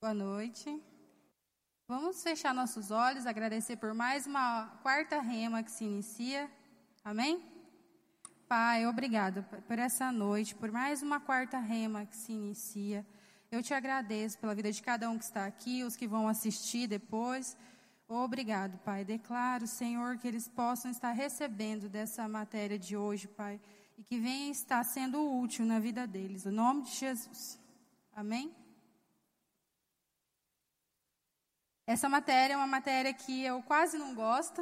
Boa noite. Vamos fechar nossos olhos, agradecer por mais uma quarta rema que se inicia. Amém? Pai, obrigado por essa noite, por mais uma quarta rema que se inicia. Eu te agradeço pela vida de cada um que está aqui, os que vão assistir depois. Obrigado, Pai. Declaro, Senhor, que eles possam estar recebendo dessa matéria de hoje, Pai, e que venha estar sendo útil na vida deles. Em nome de Jesus. Amém? Essa matéria é uma matéria que eu quase não gosto.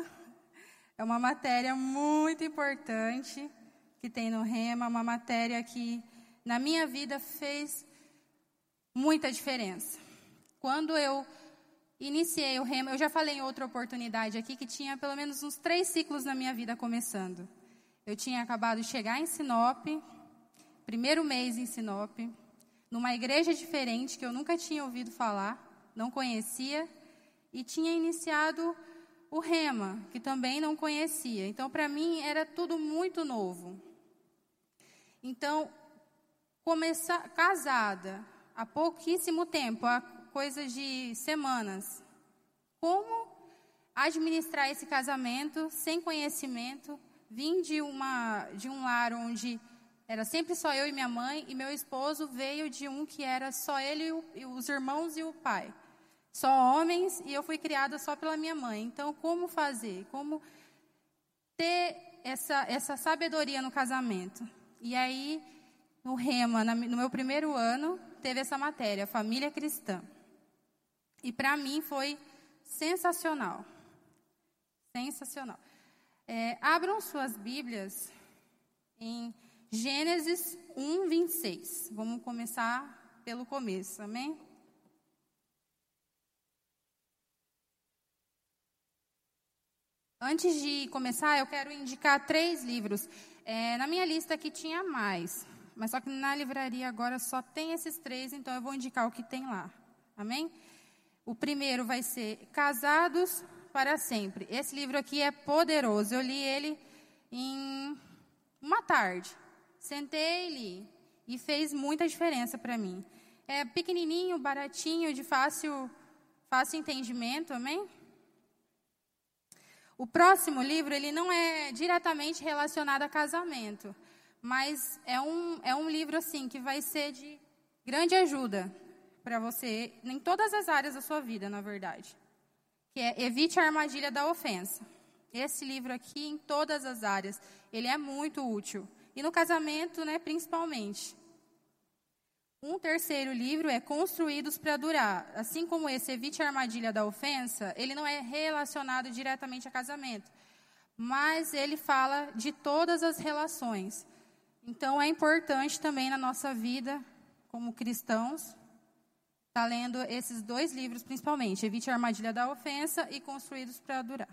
É uma matéria muito importante que tem no Rema, uma matéria que na minha vida fez muita diferença. Quando eu iniciei o Rema, eu já falei em outra oportunidade aqui que tinha pelo menos uns três ciclos na minha vida começando. Eu tinha acabado de chegar em Sinop, primeiro mês em Sinop, numa igreja diferente que eu nunca tinha ouvido falar, não conhecia e tinha iniciado o Rema, que também não conhecia. Então, para mim, era tudo muito novo. Então, começar casada há pouquíssimo tempo, há coisas de semanas. Como administrar esse casamento sem conhecimento? Vim de uma de um lar onde era sempre só eu e minha mãe e meu esposo veio de um que era só ele e os irmãos e o pai só homens e eu fui criada só pela minha mãe. Então, como fazer? Como ter essa, essa sabedoria no casamento? E aí, no Rema, no meu primeiro ano, teve essa matéria, família cristã. E para mim foi sensacional. Sensacional. É, abram suas Bíblias em Gênesis 1, 26. Vamos começar pelo começo, amém? Antes de começar, eu quero indicar três livros. É, na minha lista aqui tinha mais, mas só que na livraria agora só tem esses três, então eu vou indicar o que tem lá. Amém? O primeiro vai ser Casados para Sempre. Esse livro aqui é poderoso. Eu li ele em uma tarde. Sentei e li. E fez muita diferença para mim. É pequenininho, baratinho, de fácil, fácil entendimento, amém? O próximo livro, ele não é diretamente relacionado a casamento, mas é um, é um livro, assim, que vai ser de grande ajuda para você em todas as áreas da sua vida, na verdade. Que é Evite a Armadilha da Ofensa. Esse livro aqui, em todas as áreas, ele é muito útil. E no casamento, né, principalmente. Um terceiro livro é Construídos para Durar. Assim como esse Evite a Armadilha da Ofensa, ele não é relacionado diretamente a casamento, mas ele fala de todas as relações. Então é importante também na nossa vida, como cristãos, estar tá lendo esses dois livros principalmente, Evite a Armadilha da Ofensa e Construídos para Durar.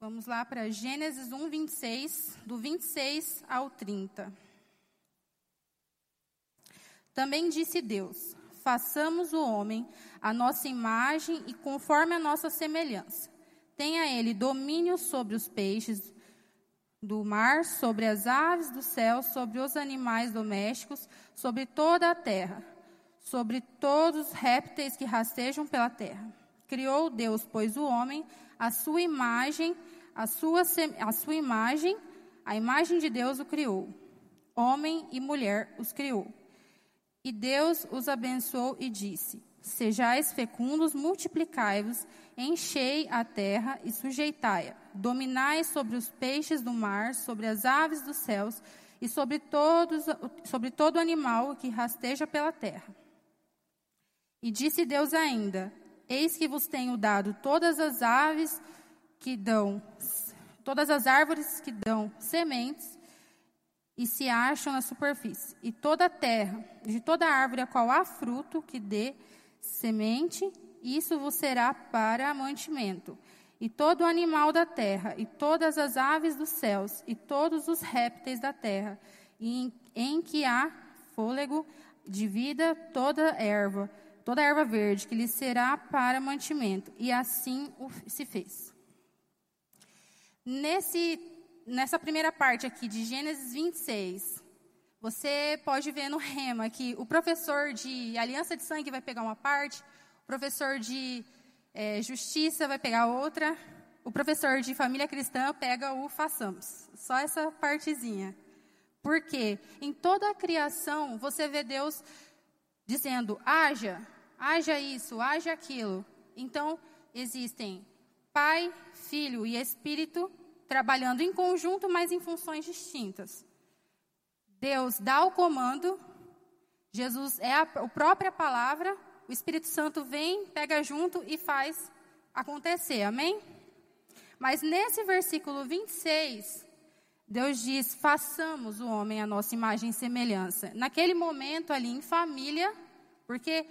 Vamos lá para Gênesis 1, 26, do 26 ao 30. Também disse Deus: façamos o homem a nossa imagem e conforme a nossa semelhança. Tenha ele domínio sobre os peixes do mar, sobre as aves do céu, sobre os animais domésticos, sobre toda a terra, sobre todos os répteis que rastejam pela terra. Criou Deus, pois, o homem, a sua imagem, a sua, a sua imagem, a imagem de Deus o criou. Homem e mulher os criou. E Deus os abençoou e disse: Sejais fecundos, multiplicai-vos, enchei a terra e sujeitai-a. Dominai sobre os peixes do mar, sobre as aves dos céus e sobre, todos, sobre todo animal que rasteja pela terra. E disse Deus ainda: Eis que vos tenho dado todas as aves que dão, todas as árvores que dão sementes e se acham na superfície. E toda a terra, de toda árvore a qual há fruto que dê semente, isso vos será para mantimento. E todo animal da terra, e todas as aves dos céus, e todos os répteis da terra, em, em que há fôlego de vida, toda erva, toda erva verde, que lhe será para mantimento. E assim se fez. Nesse nessa primeira parte aqui de Gênesis 26, Você pode ver no rema que o professor de aliança de sangue vai pegar uma parte, o professor de é, justiça vai pegar outra, o professor de família cristã pega o façamos. Só essa partezinha. Porque em toda a criação você vê Deus dizendo: haja, haja isso, haja aquilo. Então, existem Pai, Filho e Espírito trabalhando em conjunto, mas em funções distintas. Deus dá o comando, Jesus é a, a própria palavra, o Espírito Santo vem, pega junto e faz acontecer. Amém? Mas nesse versículo 26, Deus diz: façamos o homem a nossa imagem e semelhança. Naquele momento ali em família, porque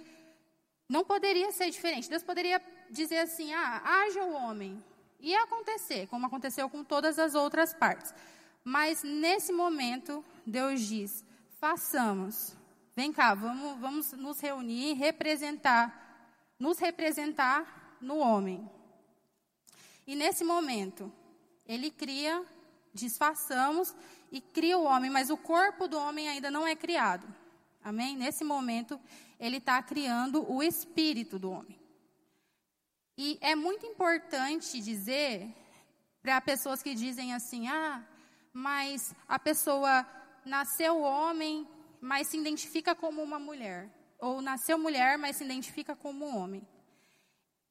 não poderia ser diferente. Deus poderia dizer assim: ah, haja o homem. Ia acontecer, como aconteceu com todas as outras partes. Mas nesse momento, Deus diz: façamos. Vem cá, vamos, vamos nos reunir, representar, nos representar no homem. E nesse momento, ele cria, disfarçamos e cria o homem, mas o corpo do homem ainda não é criado. Amém? Nesse momento, ele está criando o espírito do homem. E é muito importante dizer para pessoas que dizem assim: ah, mas a pessoa nasceu homem, mas se identifica como uma mulher. Ou nasceu mulher, mas se identifica como homem.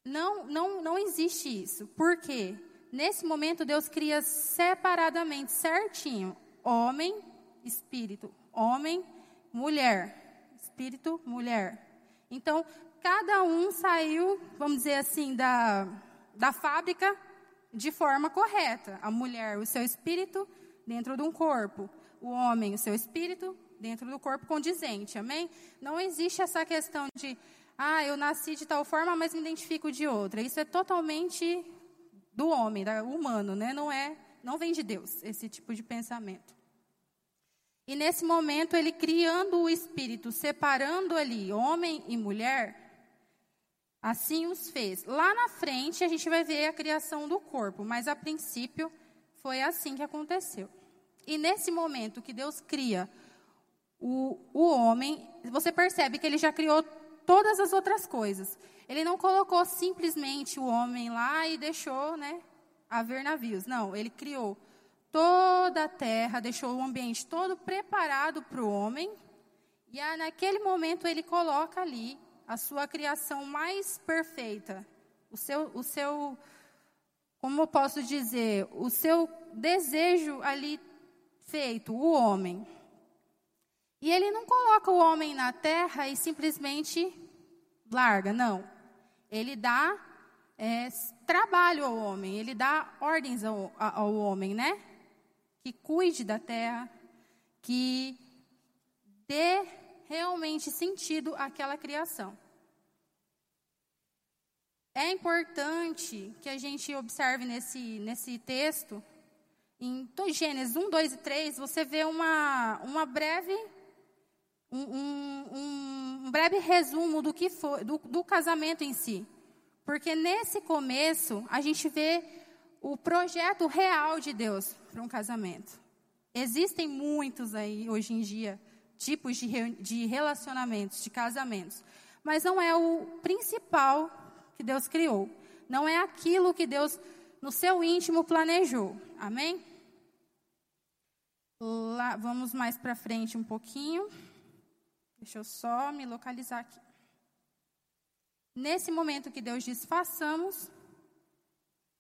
Não, não, não existe isso. Por quê? Nesse momento, Deus cria separadamente, certinho, homem, espírito, homem, mulher, espírito, mulher. Então, cada um saiu, vamos dizer assim, da, da fábrica de forma correta. A mulher, o seu espírito dentro de um corpo. O homem, o seu espírito dentro do corpo condizente. Amém? Não existe essa questão de ah, eu nasci de tal forma, mas me identifico de outra. Isso é totalmente do homem, da, humano, né? Não é, não vem de Deus esse tipo de pensamento. E nesse momento ele criando o espírito, separando ali homem e mulher, assim os fez. Lá na frente a gente vai ver a criação do corpo, mas a princípio foi assim que aconteceu. E nesse momento que Deus cria o, o homem, você percebe que ele já criou todas as outras coisas. Ele não colocou simplesmente o homem lá e deixou, né, haver navios. Não, ele criou toda a terra, deixou o ambiente todo preparado para o homem. E aí, naquele momento ele coloca ali a sua criação mais perfeita, o seu, o seu, como eu posso dizer, o seu desejo ali feito, o homem. E ele não coloca o homem na terra e simplesmente larga, não. Ele dá é, trabalho ao homem, ele dá ordens ao, ao homem, né? Que cuide da terra, que dê realmente sentido àquela criação. É importante que a gente observe nesse, nesse texto, em Gênesis 1, 2 e 3, você vê uma, uma breve um, um, um breve resumo do que foi, do, do casamento em si. Porque nesse começo, a gente vê o projeto real de Deus para um casamento. Existem muitos aí, hoje em dia, tipos de, de relacionamentos, de casamentos. Mas não é o principal que Deus criou. Não é aquilo que Deus, no seu íntimo, planejou. Amém? Lá, vamos mais para frente um pouquinho. Deixa eu só me localizar aqui. Nesse momento que Deus diz façamos,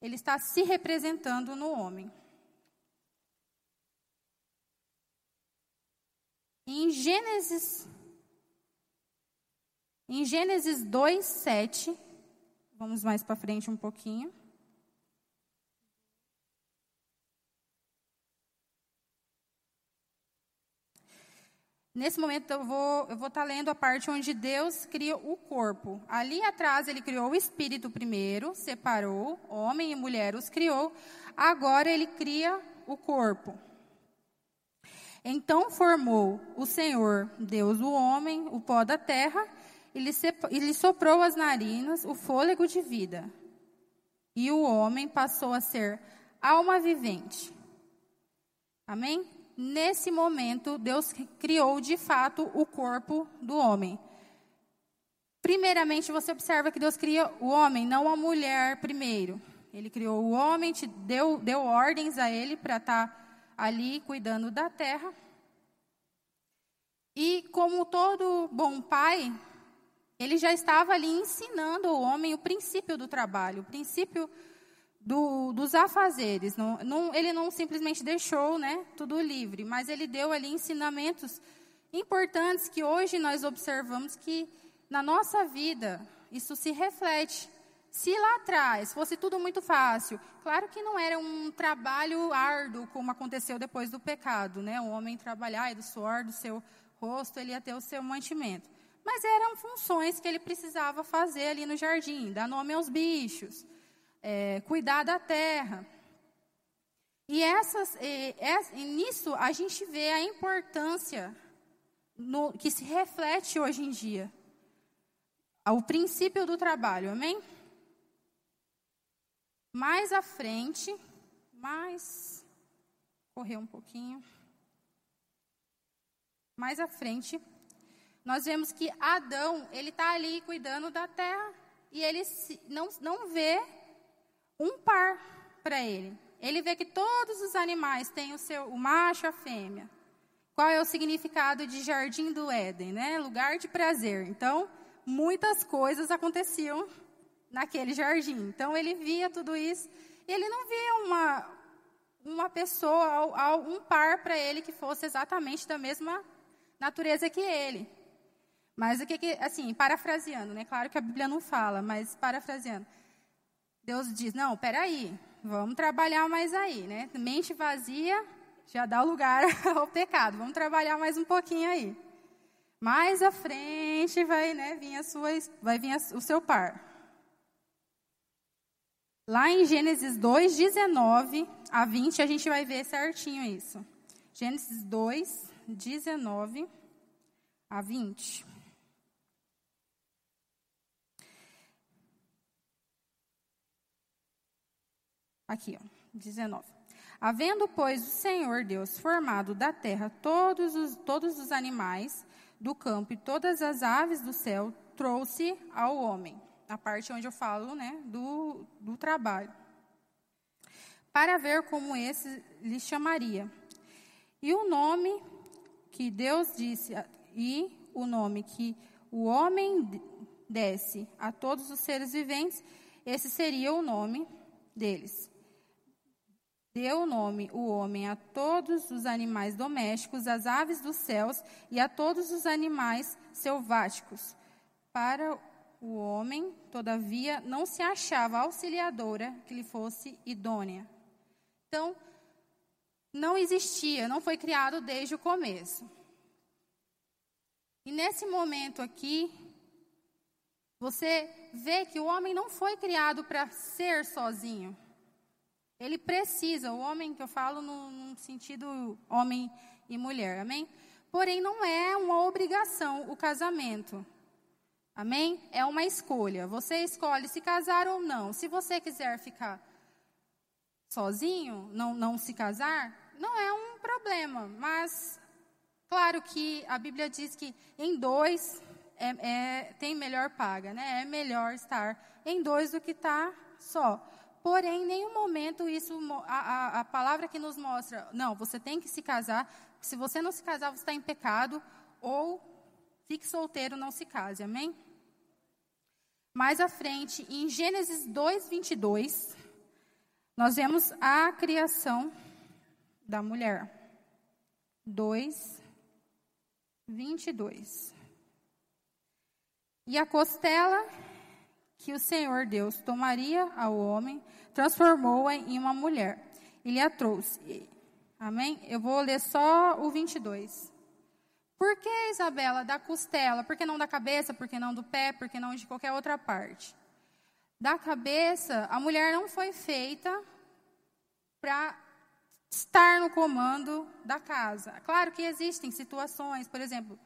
ele está se representando no homem. Em Gênesis em Gênesis 2, 7, vamos mais para frente um pouquinho. Nesse momento eu vou eu vou estar tá lendo a parte onde Deus cria o corpo. Ali atrás ele criou o espírito primeiro, separou homem e mulher os criou. Agora ele cria o corpo. Então formou o Senhor Deus o homem, o pó da terra, e lhe, soprou as narinas o fôlego de vida. E o homem passou a ser alma vivente. Amém? nesse momento, Deus criou de fato o corpo do homem. Primeiramente, você observa que Deus cria o homem, não a mulher primeiro. Ele criou o homem, deu, deu ordens a ele para estar tá ali cuidando da terra. E como todo bom pai, ele já estava ali ensinando ao homem o princípio do trabalho, o princípio do, dos afazeres. Não, não, ele não simplesmente deixou né, tudo livre, mas ele deu ali ensinamentos importantes que hoje nós observamos que na nossa vida isso se reflete. Se lá atrás fosse tudo muito fácil, claro que não era um trabalho árduo como aconteceu depois do pecado, né? O homem trabalhar e do suor do seu rosto ele ia ter o seu mantimento. Mas eram funções que ele precisava fazer ali no jardim, dar nome aos bichos, é, cuidar da terra. E, essas, e, e, nisso a gente vê a importância no, que se reflete hoje em dia. O princípio do trabalho, amém? Mais à frente, mais. Correr um pouquinho. Mais à frente, nós vemos que Adão, ele está ali cuidando da terra e ele não, não vê um par para ele. Ele vê que todos os animais têm o seu, o macho e a fêmea. Qual é o significado de jardim do Éden, né? Lugar de prazer. Então, muitas coisas aconteciam naquele jardim. Então, ele via tudo isso e ele não via uma, uma pessoa, um par para ele que fosse exatamente da mesma natureza que ele. Mas o que, que, assim, parafraseando, né? Claro que a Bíblia não fala, mas parafraseando. Deus diz: não, peraí, vamos trabalhar mais aí, né? Mente vazia já dá lugar ao pecado. Vamos trabalhar mais um pouquinho aí. Mais à frente vai, né, vir a sua, vai vir a, o seu par. Lá em Gênesis 2, 19 a 20, a gente vai ver certinho isso. Gênesis 2, 19 a 20. Aqui, ó, 19. Havendo, pois, o Senhor Deus formado da terra todos os, todos os animais do campo e todas as aves do céu, trouxe ao homem. A parte onde eu falo né, do, do trabalho. Para ver como esse lhe chamaria. E o nome que Deus disse, e o nome que o homem desse a todos os seres viventes, esse seria o nome deles. Deu o nome, o homem, a todos os animais domésticos, às aves dos céus e a todos os animais selváticos. Para o homem, todavia, não se achava auxiliadora que lhe fosse idônea. Então, não existia, não foi criado desde o começo. E nesse momento aqui, você vê que o homem não foi criado para ser sozinho. Ele precisa, o homem que eu falo no, no sentido homem e mulher, amém? Porém, não é uma obrigação o casamento. Amém? É uma escolha. Você escolhe se casar ou não. Se você quiser ficar sozinho, não, não se casar, não é um problema. Mas, claro que a Bíblia diz que em dois é, é, tem melhor paga, né? É melhor estar em dois do que estar tá só. Porém, em nenhum momento isso, a, a, a palavra que nos mostra, não, você tem que se casar. Se você não se casar, você está em pecado. Ou fique solteiro, não se case. Amém? Mais à frente, em Gênesis 2, 22, nós vemos a criação da mulher. 2, 22. E a costela que o Senhor Deus tomaria ao homem, transformou-a em uma mulher e lhe a trouxe. Amém? Eu vou ler só o 22. Por que, Isabela, da costela? Por que não da cabeça? Por que não do pé? Por que não de qualquer outra parte? Da cabeça, a mulher não foi feita para estar no comando da casa. Claro que existem situações, por exemplo,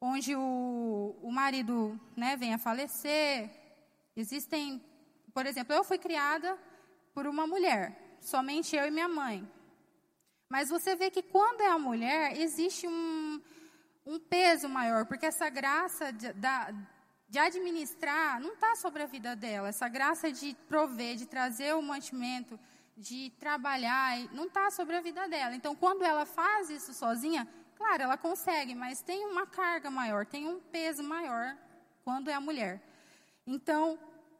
onde o, o marido né, vem a falecer, Existem, por exemplo, eu fui criada por uma mulher, somente eu e minha mãe. Mas você vê que quando é a mulher, existe um, um peso maior, porque essa graça de, da, de administrar não está sobre a vida dela. Essa graça de prover, de trazer o mantimento, de trabalhar, não está sobre a vida dela. Então, quando ela faz isso sozinha, claro, ela consegue, mas tem uma carga maior, tem um peso maior quando é a mulher. Então,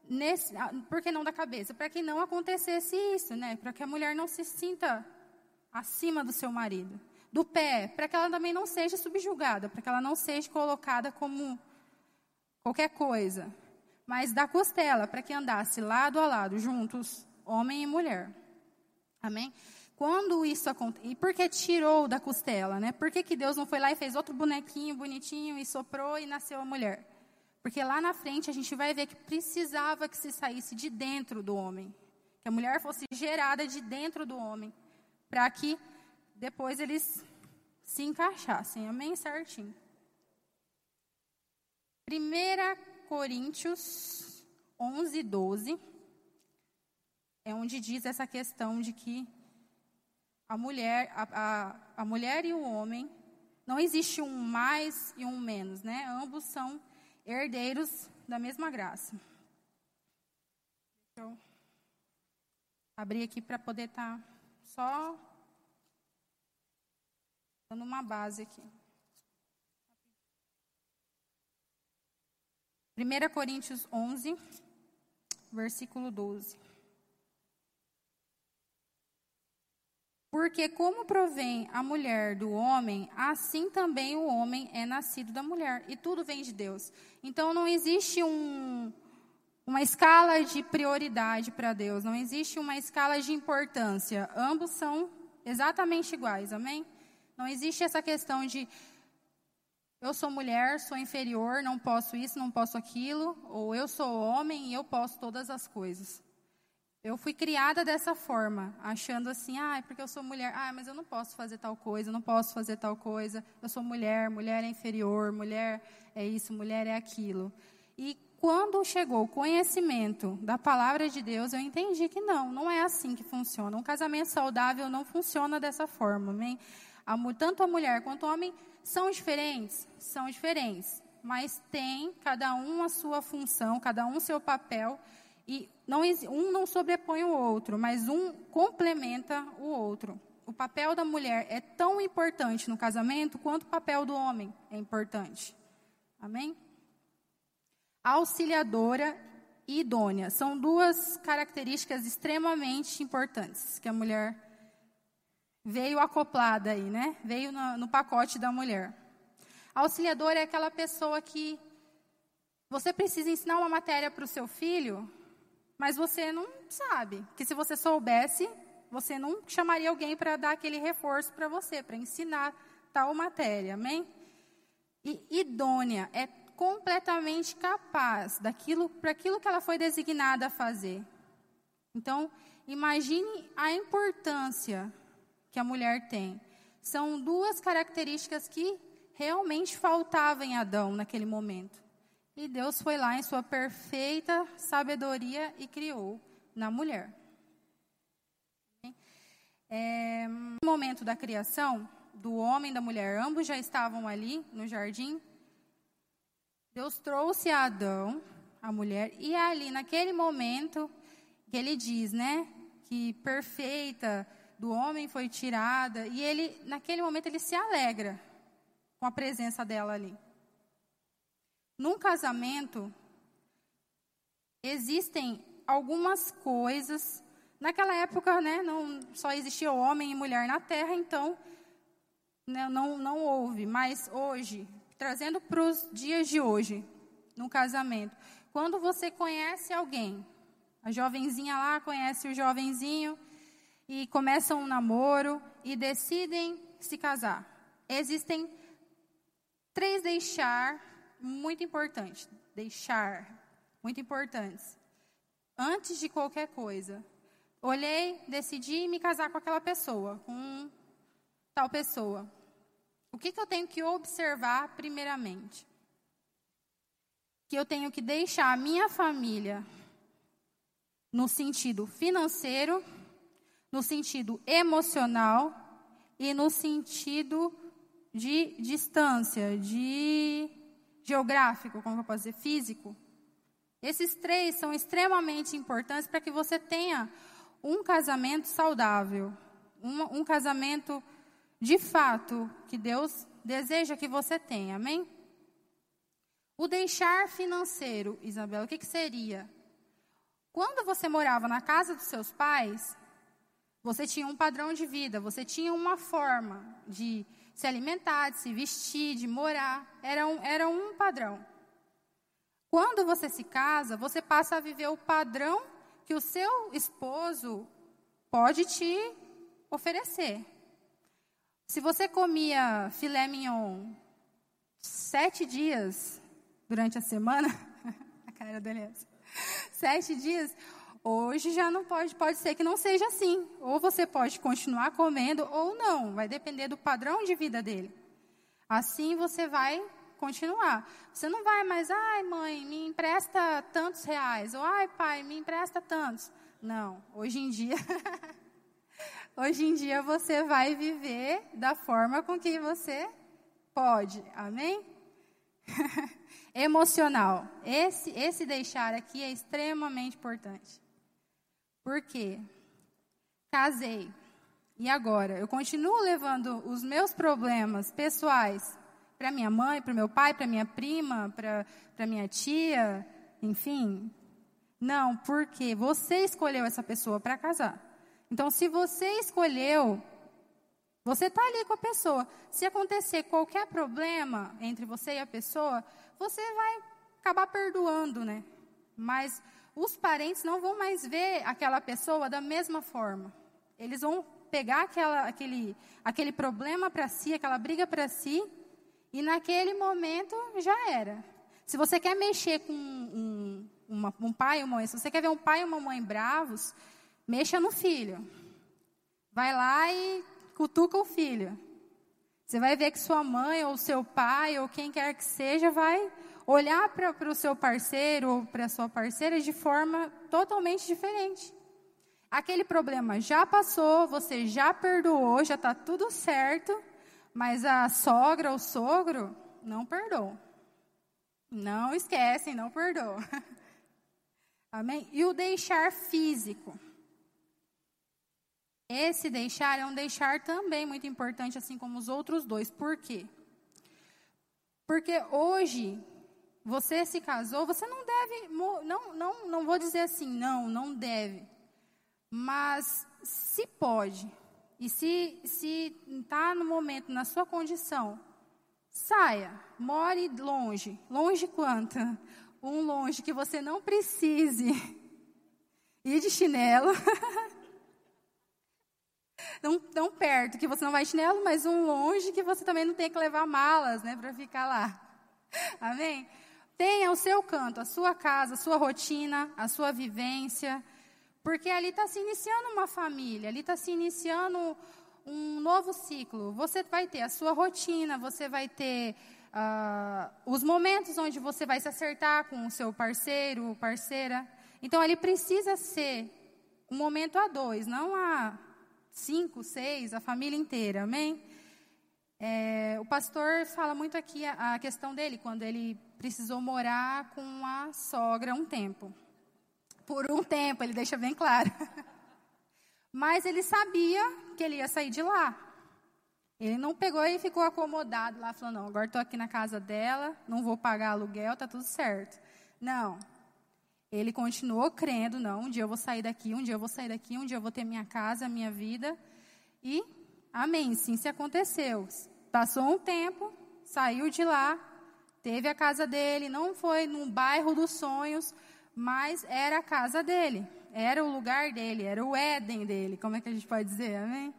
nesse, ah, por que não da cabeça? Para que não acontecesse isso, né? Para que a mulher não se sinta acima do seu marido. Do pé, para que ela também não seja subjugada, para que ela não seja colocada como qualquer coisa. Mas da costela, para que andasse lado a lado, juntos, homem e mulher. Amém? Quando isso acontece, e por que tirou da costela, né? Por que, que Deus não foi lá e fez outro bonequinho bonitinho e soprou e nasceu a mulher? Porque lá na frente a gente vai ver que precisava que se saísse de dentro do homem. Que a mulher fosse gerada de dentro do homem. Para que depois eles se encaixassem. Amém? Certinho. 1 Coríntios 11, 12. É onde diz essa questão de que a mulher, a, a, a mulher e o homem, não existe um mais e um menos, né? Ambos são herdeiros da mesma graça. Deixa eu abrir aqui para poder estar tá só dando uma base aqui. 1 Coríntios 11, versículo 12. Porque como provém a mulher do homem, assim também o homem é nascido da mulher. E tudo vem de Deus. Então não existe um, uma escala de prioridade para Deus, não existe uma escala de importância. Ambos são exatamente iguais, amém? Não existe essa questão de eu sou mulher, sou inferior, não posso isso, não posso aquilo, ou eu sou homem e eu posso todas as coisas. Eu fui criada dessa forma, achando assim, ah, é porque eu sou mulher, ah, mas eu não posso fazer tal coisa, não posso fazer tal coisa, eu sou mulher, mulher é inferior, mulher é isso, mulher é aquilo. E quando chegou o conhecimento da palavra de Deus, eu entendi que não, não é assim que funciona. Um casamento saudável não funciona dessa forma, amém? Tanto a mulher quanto o homem são diferentes, são diferentes, mas tem cada um a sua função, cada um seu papel e não, um não sobrepõe o outro, mas um complementa o outro. O papel da mulher é tão importante no casamento quanto o papel do homem é importante. Amém? Auxiliadora e idônea são duas características extremamente importantes que a mulher veio acoplada aí, né? Veio no, no pacote da mulher. Auxiliadora é aquela pessoa que você precisa ensinar uma matéria para o seu filho, mas você não sabe. Que se você soubesse, você não chamaria alguém para dar aquele reforço para você, para ensinar tal matéria, amém? E idônea é completamente capaz daquilo para aquilo que ela foi designada a fazer. Então, imagine a importância que a mulher tem. São duas características que realmente faltavam em Adão naquele momento. E Deus foi lá em sua perfeita sabedoria e criou na mulher. É, no momento da criação, do homem e da mulher, ambos já estavam ali no jardim. Deus trouxe a Adão, a mulher, e é ali naquele momento que ele diz, né, que perfeita do homem foi tirada, e ele naquele momento ele se alegra com a presença dela ali. Num casamento, existem algumas coisas. Naquela época, né, não só existia homem e mulher na terra, então né, não, não houve. Mas hoje, trazendo para os dias de hoje, no casamento, quando você conhece alguém, a jovenzinha lá conhece o jovenzinho e começam um namoro e decidem se casar. Existem três deixar muito importante, deixar, muito importantes. Antes de qualquer coisa, olhei, decidi me casar com aquela pessoa, com tal pessoa. O que, que eu tenho que observar primeiramente? Que eu tenho que deixar a minha família no sentido financeiro, no sentido emocional e no sentido de distância, de geográfico, como eu posso dizer, físico. Esses três são extremamente importantes para que você tenha um casamento saudável, um, um casamento de fato que Deus deseja que você tenha, amém? O deixar financeiro, Isabela, o que, que seria? Quando você morava na casa dos seus pais, você tinha um padrão de vida, você tinha uma forma de se alimentar, de se vestir, de morar. Era um, era um padrão. Quando você se casa, você passa a viver o padrão que o seu esposo pode te oferecer. Se você comia filé mignon sete dias durante a semana, a cara da Elias, sete dias, hoje já não pode, pode ser que não seja assim. Ou você pode continuar comendo ou não, vai depender do padrão de vida dele. Assim você vai continuar. Você não vai mais, ai mãe, me empresta tantos reais, ou ai pai, me empresta tantos. Não, hoje em dia Hoje em dia você vai viver da forma com que você pode. Amém? Emocional. Esse, esse deixar aqui é extremamente importante. Por quê? Casei. E agora? Eu continuo levando os meus problemas pessoais para minha mãe, para meu pai, para minha prima, para minha tia, enfim. Não, porque você escolheu essa pessoa para casar. Então, se você escolheu, você está ali com a pessoa. Se acontecer qualquer problema entre você e a pessoa, você vai acabar perdoando, né? Mas os parentes não vão mais ver aquela pessoa da mesma forma. Eles vão pegar aquela, aquele, aquele problema para si, aquela briga para si, e naquele momento já era. Se você quer mexer com um, uma, um pai e uma mãe, se você quer ver um pai e uma mãe bravos, Mexa no filho. Vai lá e cutuca o filho. Você vai ver que sua mãe ou seu pai ou quem quer que seja vai olhar para o seu parceiro ou para a sua parceira de forma totalmente diferente. Aquele problema já passou, você já perdoou, já está tudo certo, mas a sogra ou sogro não perdoou. Não esquecem, não perdoam. Amém? E o deixar físico. Esse deixar é um deixar também muito importante, assim como os outros dois. Por quê? Porque hoje você se casou, você não deve, não, não, não vou dizer assim, não, não deve. Mas se pode, e se está no momento, na sua condição, saia, more longe. Longe quanto? Um longe que você não precise ir de chinelo. não tão perto, que você não vai chinelo, mas um longe que você também não tem que levar malas, né, para ficar lá. Amém? Tenha o seu canto, a sua casa, a sua rotina, a sua vivência, porque ali está se iniciando uma família, ali está se iniciando um novo ciclo. Você vai ter a sua rotina, você vai ter uh, os momentos onde você vai se acertar com o seu parceiro, parceira. Então, ali precisa ser um momento a dois, não a cinco, seis, a família inteira, amém? É, o pastor fala muito aqui a, a, questão dele, quando ele precisou morar com a sogra um tempo. Por um tempo, ele deixa bem claro. Mas ele sabia que ele ia sair de lá. Ele não pegou e ficou acomodado lá, falando: não, agora estou aqui na casa dela, não vou pagar aluguel, está tudo certo. Não. Ele continuou crendo, não, um dia eu vou sair daqui, um dia eu vou sair daqui, um dia eu vou ter minha casa, minha vida. E, amém, sim, se aconteceu. Passou um tempo, saiu de lá, teve a casa dele, não foi num bairro dos sonhos, mas era a casa dele, era o lugar dele, era o Éden dele, como é que a gente pode dizer, amém?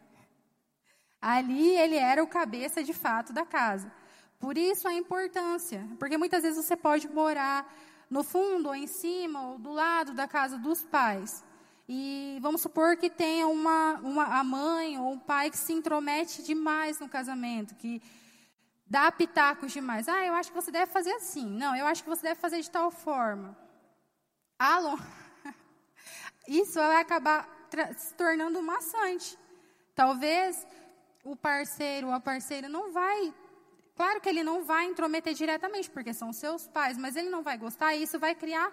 Ali ele era o cabeça de fato da casa. Por isso a importância, porque muitas vezes você pode morar no fundo, ou em cima, ou do lado da casa dos pais. E vamos supor que tenha uma, uma, a mãe ou o pai que se intromete demais no casamento, que dá pitacos demais. Ah, eu acho que você deve fazer assim. Não, eu acho que você deve fazer de tal forma. Alô? Isso vai acabar se tornando maçante. Talvez o parceiro ou a parceira não vai. Claro que ele não vai intrometer diretamente, porque são seus pais, mas ele não vai gostar e isso vai criar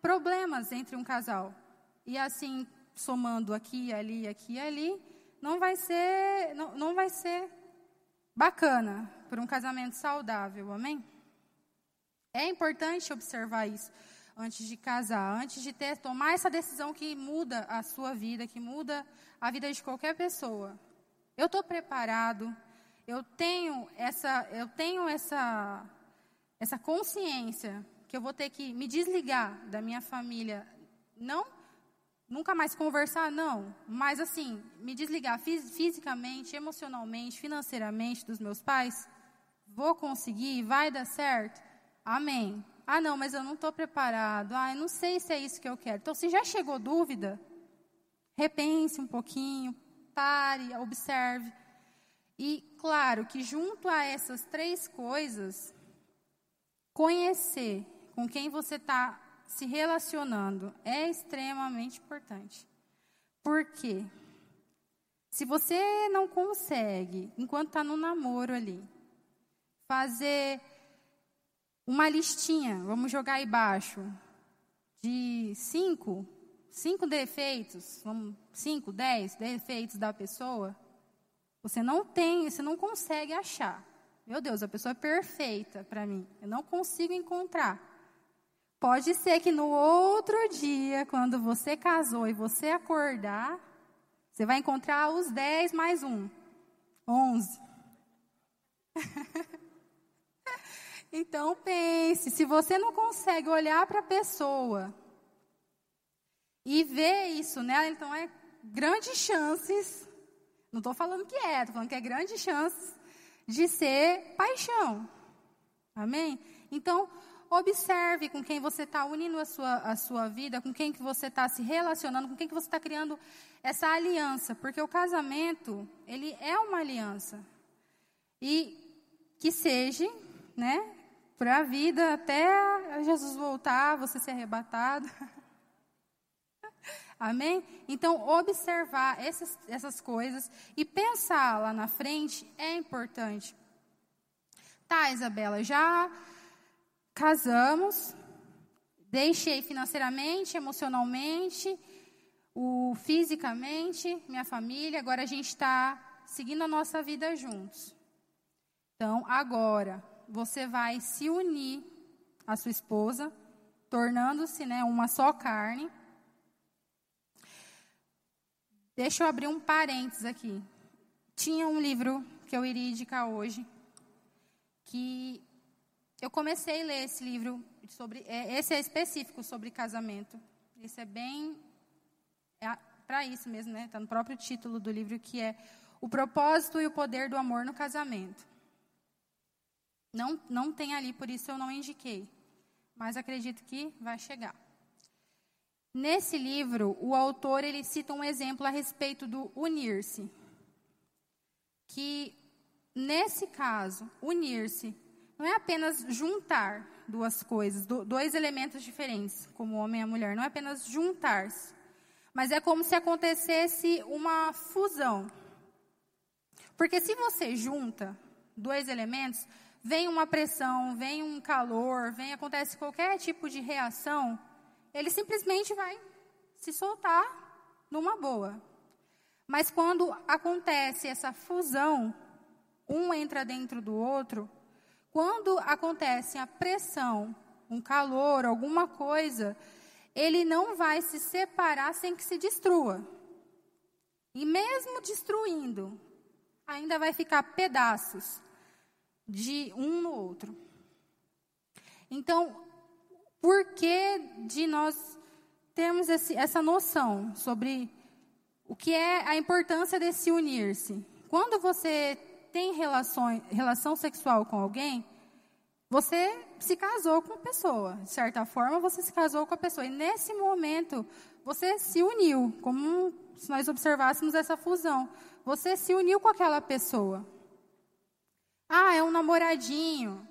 problemas entre um casal. E assim, somando aqui, ali, aqui ali, não vai ser, não, não vai ser bacana para um casamento saudável, amém? É importante observar isso antes de casar, antes de ter tomar essa decisão que muda a sua vida, que muda a vida de qualquer pessoa. Eu estou preparado, eu tenho essa, eu tenho essa, essa consciência que eu vou ter que me desligar da minha família, não nunca mais conversar, não, mas assim, me desligar fisicamente, emocionalmente, financeiramente dos meus pais, vou conseguir, vai dar certo? Amém. Ah, não, mas eu não estou preparado. Ah, eu não sei se é isso que eu quero. Então, se já chegou dúvida, repense um pouquinho, pare, observe. E, claro, que junto a essas três coisas, conhecer com quem você está se relacionando é extremamente importante. Por quê? Se você não consegue, enquanto está no namoro ali, fazer uma listinha, vamos jogar aí baixo, de cinco, cinco defeitos, vamos, cinco, dez defeitos da pessoa, você não tem, você não consegue achar. Meu Deus, a pessoa é perfeita para mim. Eu não consigo encontrar. Pode ser que no outro dia, quando você casou e você acordar, você vai encontrar os dez mais um. Onze. Então pense, se você não consegue olhar para a pessoa e ver isso nela, então é grandes chances, não estou falando que é, estou falando que é grandes chances de ser paixão. Amém? Então, observe com quem você está unindo a sua, a sua vida, com quem que você está se relacionando, com quem que você está criando essa aliança, porque o casamento, ele é uma aliança. E que seja, né, para a vida até Jesus voltar, você ser arrebatado. Amém? Então, observar essas, essas coisas e pensar lá na frente é importante. Tá, Isabela, já casamos, deixei financeiramente, emocionalmente, o fisicamente, minha família, agora a gente está seguindo a nossa vida juntos. Então, agora, você vai se unir à sua esposa, tornando-se né, uma só carne. Deixa eu abrir um parênteses aqui. Tinha um livro que eu iria indicar hoje, que eu comecei a ler esse livro sobre, é, esse é específico sobre casamento. Esse é bem é para isso mesmo, né? Está no próprio título do livro que é o propósito e o poder do amor no casamento. Não, não tem ali, por isso eu não indiquei. Mas acredito que vai chegar. Nesse livro, o autor ele cita um exemplo a respeito do unir-se. Que, nesse caso, unir-se não é apenas juntar duas coisas, dois elementos diferentes, como o homem e a mulher. Não é apenas juntar-se. Mas é como se acontecesse uma fusão. Porque se você junta dois elementos, vem uma pressão, vem um calor, vem acontece qualquer tipo de reação, ele simplesmente vai se soltar numa boa. Mas quando acontece essa fusão, um entra dentro do outro, quando acontece a pressão, um calor, alguma coisa, ele não vai se separar sem que se destrua. E mesmo destruindo, ainda vai ficar pedaços de um no outro. Então, por que de nós termos esse, essa noção sobre o que é a importância de se unir-se? Quando você tem relações, relação sexual com alguém, você se casou com a pessoa. De certa forma, você se casou com a pessoa. E nesse momento, você se uniu, como se nós observássemos essa fusão. Você se uniu com aquela pessoa. Ah, é um namoradinho.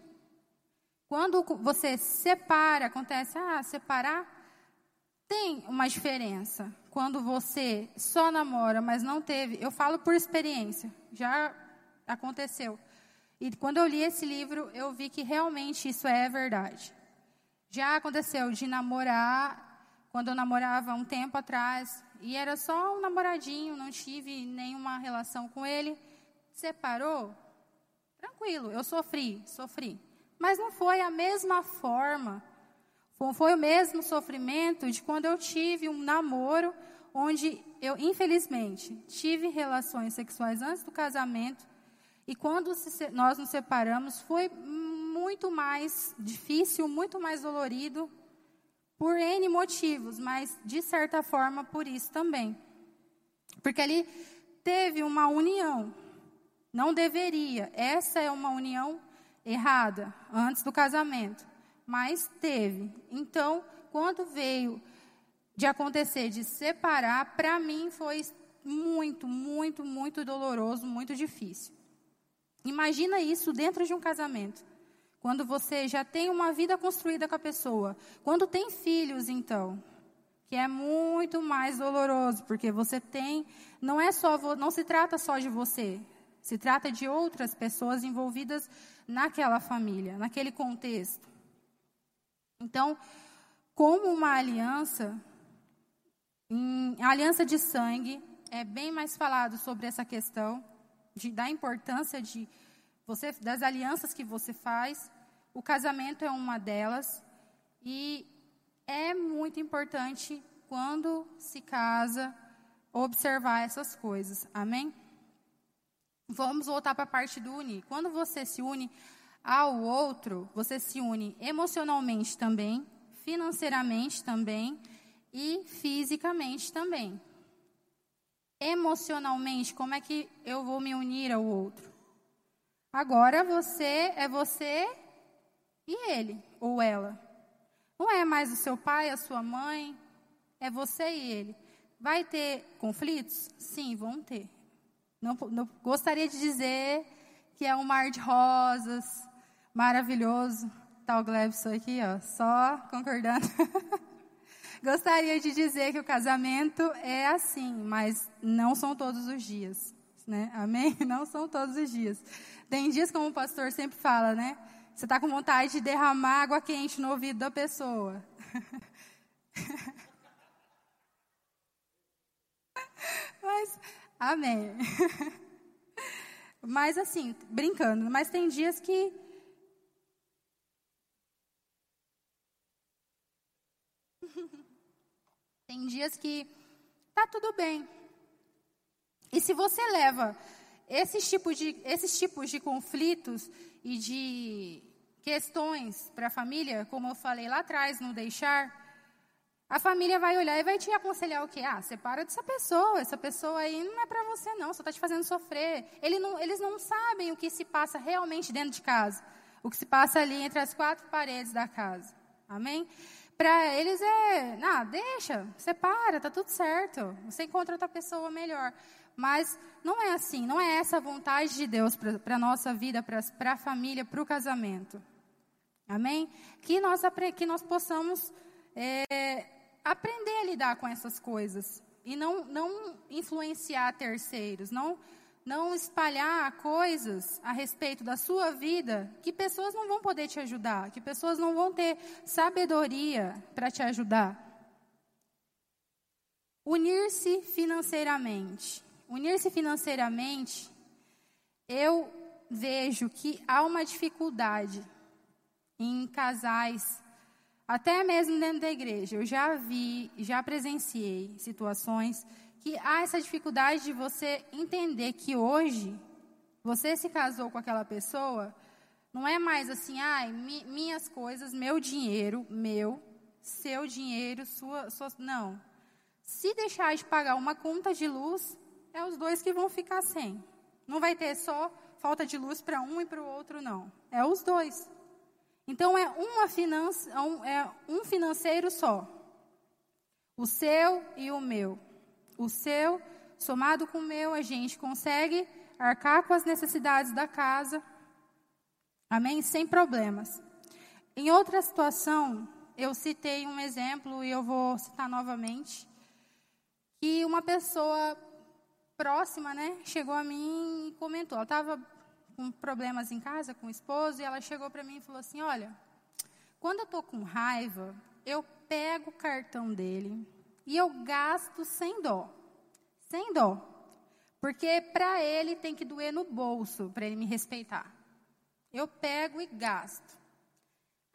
Quando você separa, acontece, ah, separar tem uma diferença. Quando você só namora, mas não teve, eu falo por experiência. Já aconteceu. E quando eu li esse livro, eu vi que realmente isso é verdade. Já aconteceu de namorar, quando eu namorava um tempo atrás, e era só um namoradinho, não tive nenhuma relação com ele. Separou? Tranquilo, eu sofri, sofri. Mas não foi a mesma forma, foi o mesmo sofrimento de quando eu tive um namoro onde eu, infelizmente, tive relações sexuais antes do casamento e quando nós nos separamos foi muito mais difícil, muito mais dolorido, por N motivos, mas de certa forma por isso também. Porque ali teve uma união, não deveria, essa é uma união errada, antes do casamento, mas teve. Então, quando veio de acontecer de separar, para mim foi muito, muito, muito doloroso, muito difícil. Imagina isso dentro de um casamento. Quando você já tem uma vida construída com a pessoa. Quando tem filhos, então, que é muito mais doloroso, porque você tem, não é só, não se trata só de você, se trata de outras pessoas envolvidas naquela família, naquele contexto. Então, como uma aliança, em, aliança de sangue é bem mais falado sobre essa questão de, da importância de você, das alianças que você faz. O casamento é uma delas e é muito importante quando se casa observar essas coisas. Amém? Vamos voltar para a parte do unir. Quando você se une ao outro, você se une emocionalmente também, financeiramente também e fisicamente também. Emocionalmente, como é que eu vou me unir ao outro? Agora você é você e ele ou ela. Não é mais o seu pai, a sua mãe, é você e ele. Vai ter conflitos? Sim, vão ter. Não, não, gostaria de dizer que é um mar de rosas, maravilhoso. Tá Glebson aqui, ó, só concordando. gostaria de dizer que o casamento é assim, mas não são todos os dias. Né? Amém? Não são todos os dias. Tem dias, como o pastor sempre fala, né? Você está com vontade de derramar água quente no ouvido da pessoa. Mas, amém. Mas assim, brincando, mas tem dias que tem dias que tá tudo bem. E se você leva esses tipos de, esses tipos de conflitos e de questões para a família, como eu falei lá atrás, no deixar, a família vai olhar e vai te aconselhar o quê? Ah, separa dessa pessoa, essa pessoa aí não é para você não, só está te fazendo sofrer. Ele não, eles não sabem o que se passa realmente dentro de casa, o que se passa ali entre as quatro paredes da casa. Amém? Para eles é, não, deixa, separa, tá tudo certo. Você encontra outra pessoa melhor. Mas não é assim, não é essa a vontade de Deus para a nossa vida, para a família, para o casamento. Amém? Que nós, que nós possamos é, aprender a lidar com essas coisas e não, não influenciar terceiros, não, não espalhar coisas a respeito da sua vida que pessoas não vão poder te ajudar, que pessoas não vão ter sabedoria para te ajudar. Unir-se financeiramente. Unir-se financeiramente, eu vejo que há uma dificuldade em casais, até mesmo dentro da igreja. Eu já vi, já presenciei situações que há essa dificuldade de você entender que hoje você se casou com aquela pessoa, não é mais assim, ai, mi, minhas coisas, meu dinheiro, meu, seu dinheiro, sua, sua. Não. Se deixar de pagar uma conta de luz, é os dois que vão ficar sem. Não vai ter só falta de luz para um e para o outro, não. É os dois. Então é, uma finance, é, é um financeiro só. O seu e o meu. O seu, somado com o meu, a gente consegue arcar com as necessidades da casa. Amém? Sem problemas. Em outra situação, eu citei um exemplo e eu vou citar novamente. Que uma pessoa próxima, né, chegou a mim e comentou. Ela estava com problemas em casa com o esposo e ela chegou para mim e falou assim: Olha, quando eu estou com raiva, eu pego o cartão dele e eu gasto sem dó. Sem dó. Porque para ele tem que doer no bolso para ele me respeitar. Eu pego e gasto.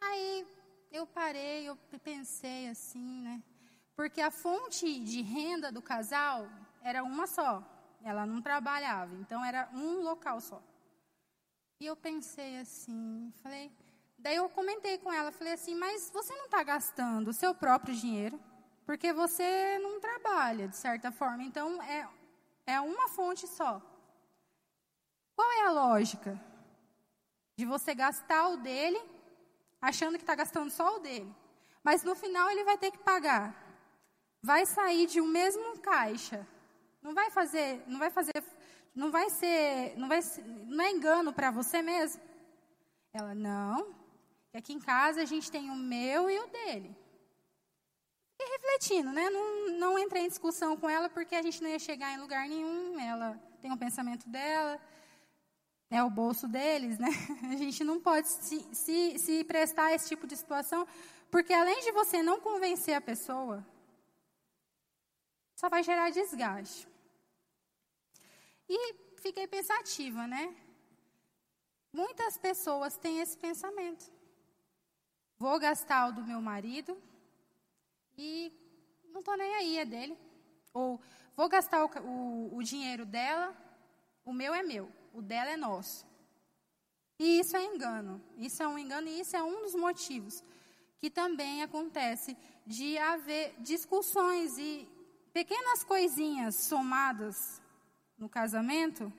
Aí eu parei, eu pensei assim, né? Porque a fonte de renda do casal era uma só. Ela não trabalhava, então era um local só. E eu pensei assim, falei, daí eu comentei com ela, falei assim, mas você não está gastando o seu próprio dinheiro, porque você não trabalha de certa forma, então é, é uma fonte só. Qual é a lógica de você gastar o dele, achando que está gastando só o dele, mas no final ele vai ter que pagar? Vai sair de um mesmo caixa. Não vai fazer, não vai fazer não vai ser, não vai ser, não é engano para você mesmo? Ela, não. Aqui em casa a gente tem o meu e o dele. E refletindo, né? Não, não entrei em discussão com ela porque a gente não ia chegar em lugar nenhum. Ela tem o um pensamento dela, é o bolso deles, né? A gente não pode se, se, se prestar a esse tipo de situação, porque além de você não convencer a pessoa, só vai gerar desgaste. E fiquei pensativa, né? Muitas pessoas têm esse pensamento. Vou gastar o do meu marido e não estou nem aí, é dele. Ou vou gastar o, o, o dinheiro dela, o meu é meu, o dela é nosso. E isso é engano. Isso é um engano e isso é um dos motivos que também acontece de haver discussões e pequenas coisinhas somadas no casamento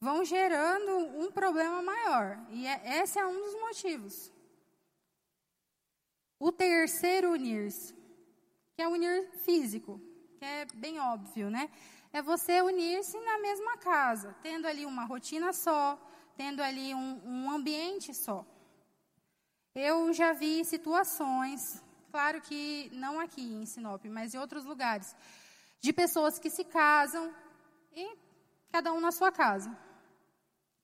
vão gerando um problema maior. E é, esse é um dos motivos. O terceiro unir-se, que é unir físico, que é bem óbvio, né? É você unir-se na mesma casa, tendo ali uma rotina só, tendo ali um, um ambiente só. Eu já vi situações, claro que não aqui em Sinop, mas em outros lugares, de pessoas que se casam e cada um na sua casa.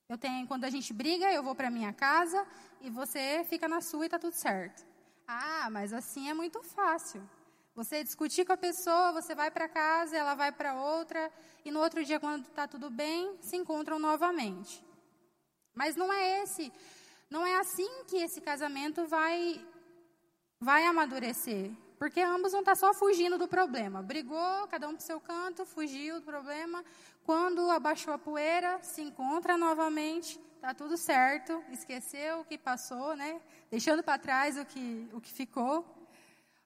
Eu tenho, quando a gente briga, eu vou para minha casa e você fica na sua e está tudo certo. Ah, mas assim é muito fácil. Você discutir com a pessoa, você vai para casa, ela vai para outra, e no outro dia, quando está tudo bem, se encontram novamente. Mas não é esse, não é assim que esse casamento vai, vai amadurecer. Porque ambos vão estar só fugindo do problema. Brigou, cada um para o seu canto, fugiu do problema. Quando abaixou a poeira, se encontra novamente, está tudo certo, esqueceu o que passou, né? Deixando para trás o que, o que ficou.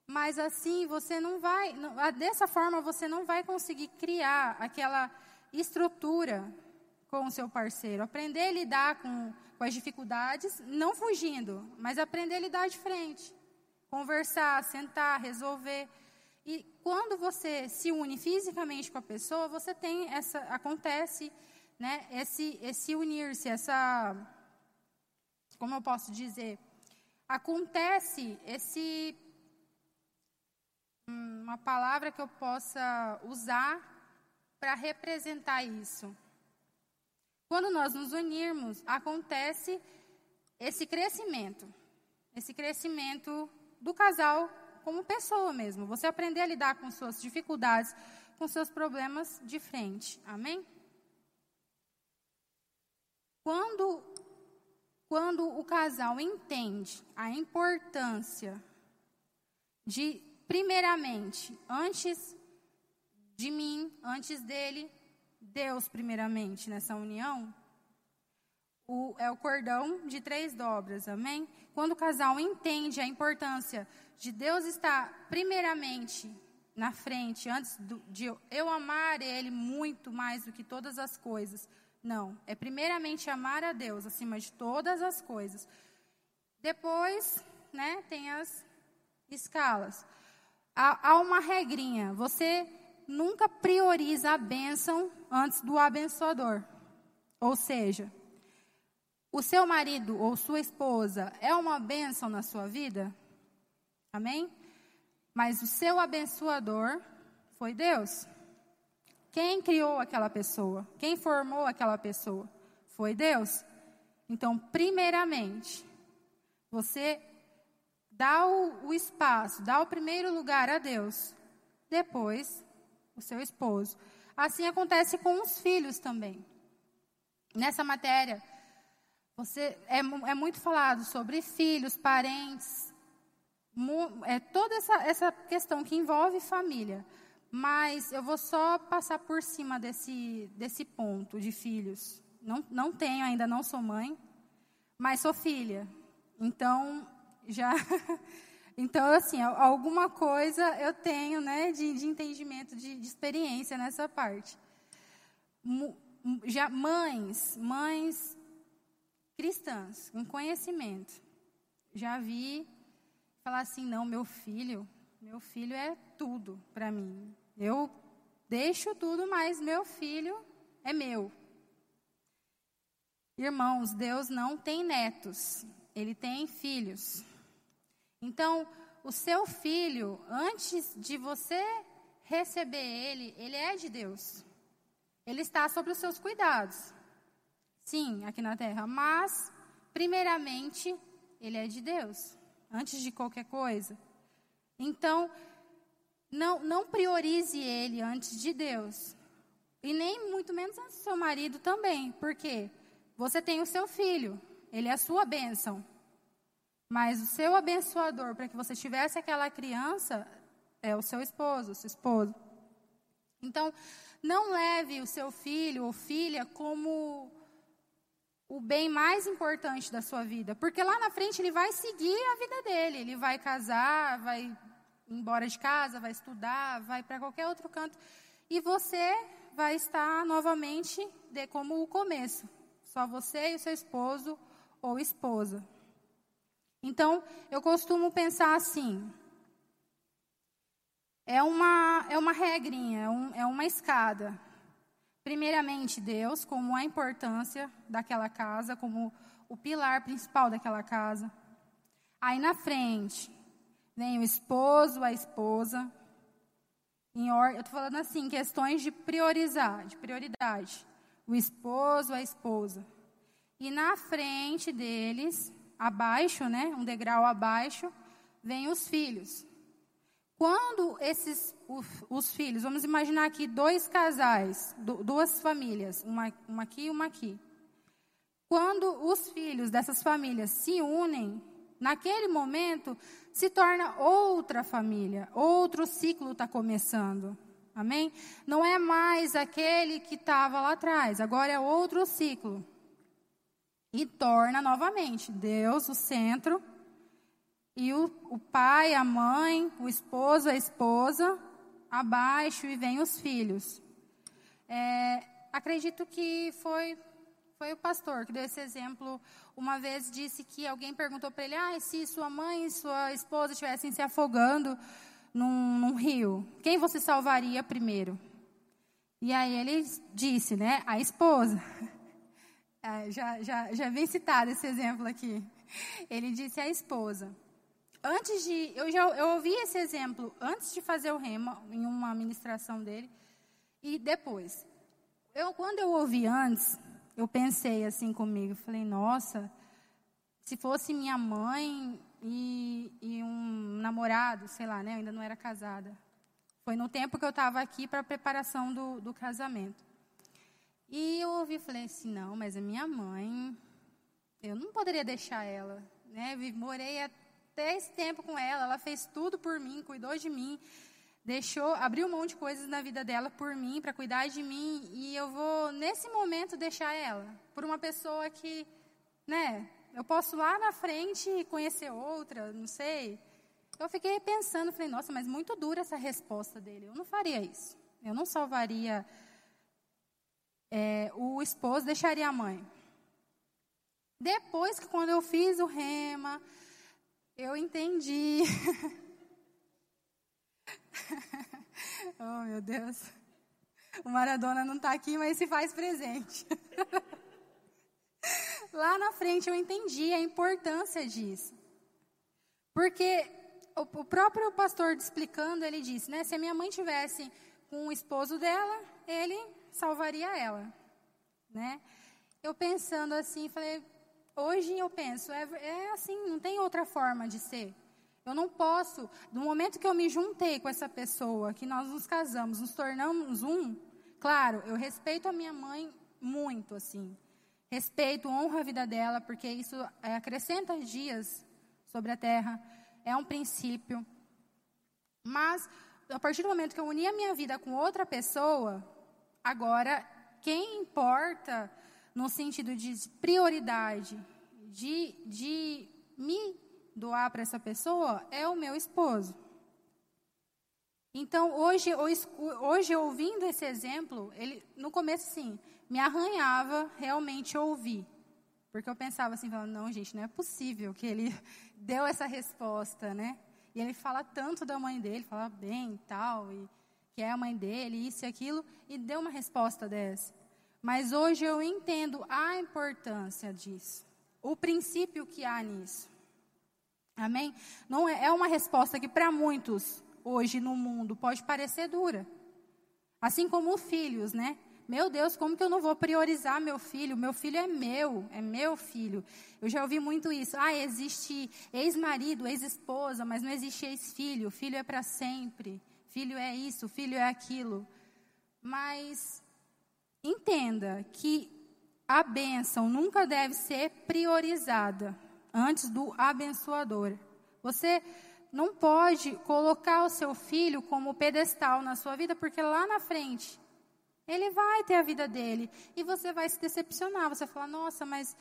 Mas assim, você não vai, dessa forma você não vai conseguir criar aquela estrutura com o seu parceiro. Aprender a lidar com, com as dificuldades, não fugindo, mas aprender a lidar de frente conversar, sentar, resolver. E quando você se une fisicamente com a pessoa, você tem essa acontece, né, esse esse unir-se, essa como eu posso dizer, acontece esse uma palavra que eu possa usar para representar isso. Quando nós nos unirmos, acontece esse crescimento. Esse crescimento do casal como pessoa mesmo. Você aprender a lidar com suas dificuldades, com seus problemas de frente. Amém? Quando, quando o casal entende a importância de, primeiramente, antes de mim, antes dele, Deus primeiramente nessa união, o, é o cordão de três dobras, amém? Quando o casal entende a importância de Deus estar primeiramente na frente, antes do, de eu amar Ele muito mais do que todas as coisas. Não, é primeiramente amar a Deus acima de todas as coisas. Depois, né, tem as escalas. Há, há uma regrinha, você nunca prioriza a bênção antes do abençoador. Ou seja, o seu marido ou sua esposa é uma bênção na sua vida? Amém? Mas o seu abençoador foi Deus. Quem criou aquela pessoa? Quem formou aquela pessoa? Foi Deus. Então, primeiramente, você dá o, o espaço, dá o primeiro lugar a Deus. Depois, o seu esposo. Assim acontece com os filhos também. Nessa matéria, você é, é muito falado sobre filhos, parentes, é toda essa, essa questão que envolve família. Mas eu vou só passar por cima desse, desse ponto de filhos. Não, não tenho ainda, não sou mãe, mas sou filha. Então, já. Então, assim, alguma coisa eu tenho, né, de, de entendimento, de, de, experiência nessa parte. Já mães, mães cristãs, com conhecimento, já vi falar assim, não, meu filho, meu filho é tudo para mim. Eu deixo tudo, mas meu filho é meu. Irmãos, Deus não tem netos, ele tem filhos. Então, o seu filho, antes de você receber ele, ele é de Deus. Ele está sobre os seus cuidados. Sim, aqui na terra, mas primeiramente ele é de Deus, antes de qualquer coisa. Então, não, não priorize ele antes de Deus. E nem muito menos antes do seu marido também. Porque você tem o seu filho, ele é a sua bênção. Mas o seu abençoador para que você tivesse aquela criança é o seu esposo, o seu esposo. Então, não leve o seu filho ou filha como o bem mais importante da sua vida, porque lá na frente ele vai seguir a vida dele, ele vai casar, vai embora de casa, vai estudar, vai para qualquer outro canto, e você vai estar novamente de como o começo, só você e o seu esposo ou esposa. Então, eu costumo pensar assim: é uma, é uma regrinha, é, um, é uma escada. Primeiramente, Deus, como a importância daquela casa, como o pilar principal daquela casa. Aí na frente, vem o esposo, a esposa. Em or... Eu estou falando assim, questões de priorizar, de prioridade. O esposo, a esposa. E na frente deles, abaixo, né, um degrau abaixo, vem os filhos. Quando esses os filhos, vamos imaginar aqui dois casais, duas famílias, uma, uma aqui e uma aqui. Quando os filhos dessas famílias se unem, naquele momento se torna outra família, outro ciclo está começando. Amém? Não é mais aquele que estava lá atrás, agora é outro ciclo e torna novamente Deus o centro e o, o pai, a mãe, o esposo, a esposa abaixo e vem os filhos. É, acredito que foi foi o pastor que deu esse exemplo. Uma vez disse que alguém perguntou para ele: ah, se sua mãe e sua esposa estivessem se afogando num, num rio, quem você salvaria primeiro? E aí ele disse, né, a esposa. Ah, já, já, já vem citado esse exemplo aqui. Ele disse à esposa. Antes de. Eu, já, eu ouvi esse exemplo antes de fazer o rema, em uma ministração dele, e depois. Eu, quando eu ouvi antes, eu pensei assim comigo, falei, nossa, se fosse minha mãe e, e um namorado, sei lá, né? Eu ainda não era casada. Foi no tempo que eu estava aqui para a preparação do, do casamento. E eu ouvi e falei assim, não, mas a minha mãe, eu não poderia deixar ela, né? Eu morei até esse tempo com ela, ela fez tudo por mim, cuidou de mim, deixou, abriu monte de coisas na vida dela por mim, para cuidar de mim, e eu vou nesse momento deixar ela por uma pessoa que, né? Eu posso lá na frente conhecer outra, não sei. Eu fiquei pensando, falei, nossa, mas muito dura essa resposta dele. Eu não faria isso. Eu não salvaria é, o esposo deixaria a mãe. Depois que quando eu fiz o rema, eu entendi. oh, meu Deus. O Maradona não está aqui, mas se faz presente. Lá na frente eu entendi a importância disso. Porque o, próprio pastor explicando, ele disse, né? Se a minha mãe tivesse com o esposo dela, ele salvaria ela, né? eu pensando assim, falei, hoje eu penso, é, é assim, não tem outra forma de ser. Eu não posso, no momento que eu me juntei com essa pessoa, que nós nos casamos, nos tornamos um, claro, eu respeito a minha mãe muito, assim. Respeito, honro a vida dela, porque isso é, acrescenta dias sobre a terra, é um princípio. Mas, a partir do momento que eu uni a minha vida com outra pessoa, agora, quem importa no sentido de prioridade, de, de me doar para essa pessoa, é o meu esposo. Então, hoje, hoje ouvindo esse exemplo, ele, no começo, sim, me arranhava realmente ouvir. Porque eu pensava assim, não, gente, não é possível que ele deu essa resposta, né? E ele fala tanto da mãe dele, fala bem tal, e que é a mãe dele, isso e aquilo, e deu uma resposta dessa. Mas hoje eu entendo a importância disso, o princípio que há nisso. Amém? Não é, é uma resposta que para muitos hoje no mundo pode parecer dura. Assim como filhos, né? Meu Deus, como que eu não vou priorizar meu filho? Meu filho é meu, é meu filho. Eu já ouvi muito isso. Ah, existe ex-marido, ex-esposa, mas não existe ex-filho. Filho é para sempre. Filho é isso, filho é aquilo. Mas entenda que a bênção nunca deve ser priorizada antes do abençoador. Você não pode colocar o seu filho como pedestal na sua vida, porque lá na frente ele vai ter a vida dele e você vai se decepcionar. Você vai falar: nossa, mas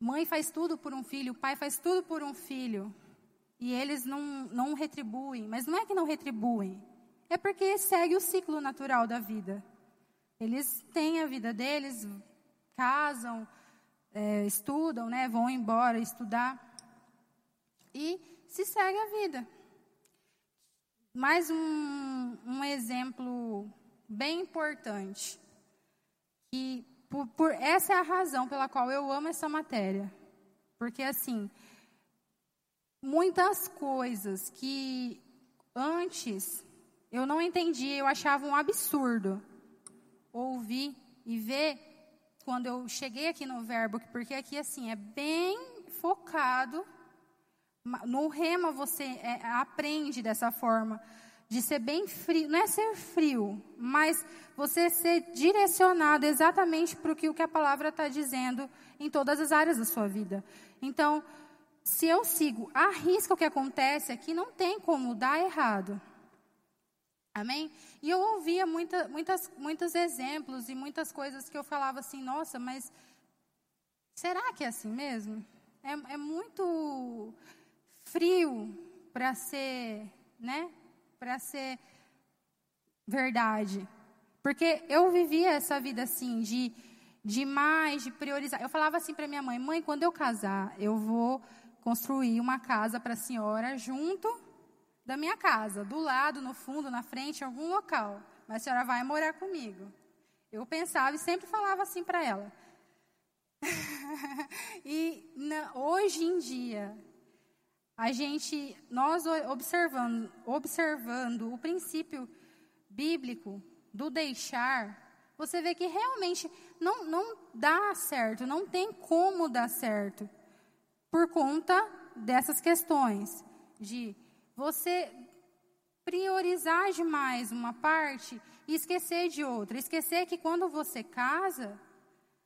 mãe faz tudo por um filho, pai faz tudo por um filho e eles não, não retribuem. Mas não é que não retribuem, é porque segue o ciclo natural da vida. Eles têm a vida deles, casam, é, estudam, né, vão embora estudar e se segue a vida. Mais um, um exemplo bem importante. Que por, por, essa é a razão pela qual eu amo essa matéria. Porque assim, muitas coisas que antes eu não entendia, eu achava um absurdo ouvir e ver quando eu cheguei aqui no verbo, porque aqui assim é bem focado. No rema você é, aprende dessa forma de ser bem frio, não é ser frio, mas você ser direcionado exatamente para o que, a palavra está dizendo em todas as áreas da sua vida. Então, se eu sigo a risca o que acontece aqui, não tem como dar errado. Amém? E eu ouvia muita, muitas, muitos exemplos e muitas coisas que eu falava assim, nossa, mas será que é assim mesmo? É, é muito frio para ser, né? Para ser verdade. Porque eu vivia essa vida assim, de, de mais, de priorizar. Eu falava assim para minha mãe: mãe, quando eu casar, eu vou construir uma casa para a senhora junto da minha casa, do lado, no fundo, na frente, em algum local. Mas a senhora vai morar comigo. Eu pensava e sempre falava assim para ela. e na, hoje em dia, a gente, nós observando, observando o princípio bíblico do deixar, você vê que realmente não, não dá certo, não tem como dar certo, por conta dessas questões de você priorizar demais uma parte e esquecer de outra. Esquecer que quando você casa,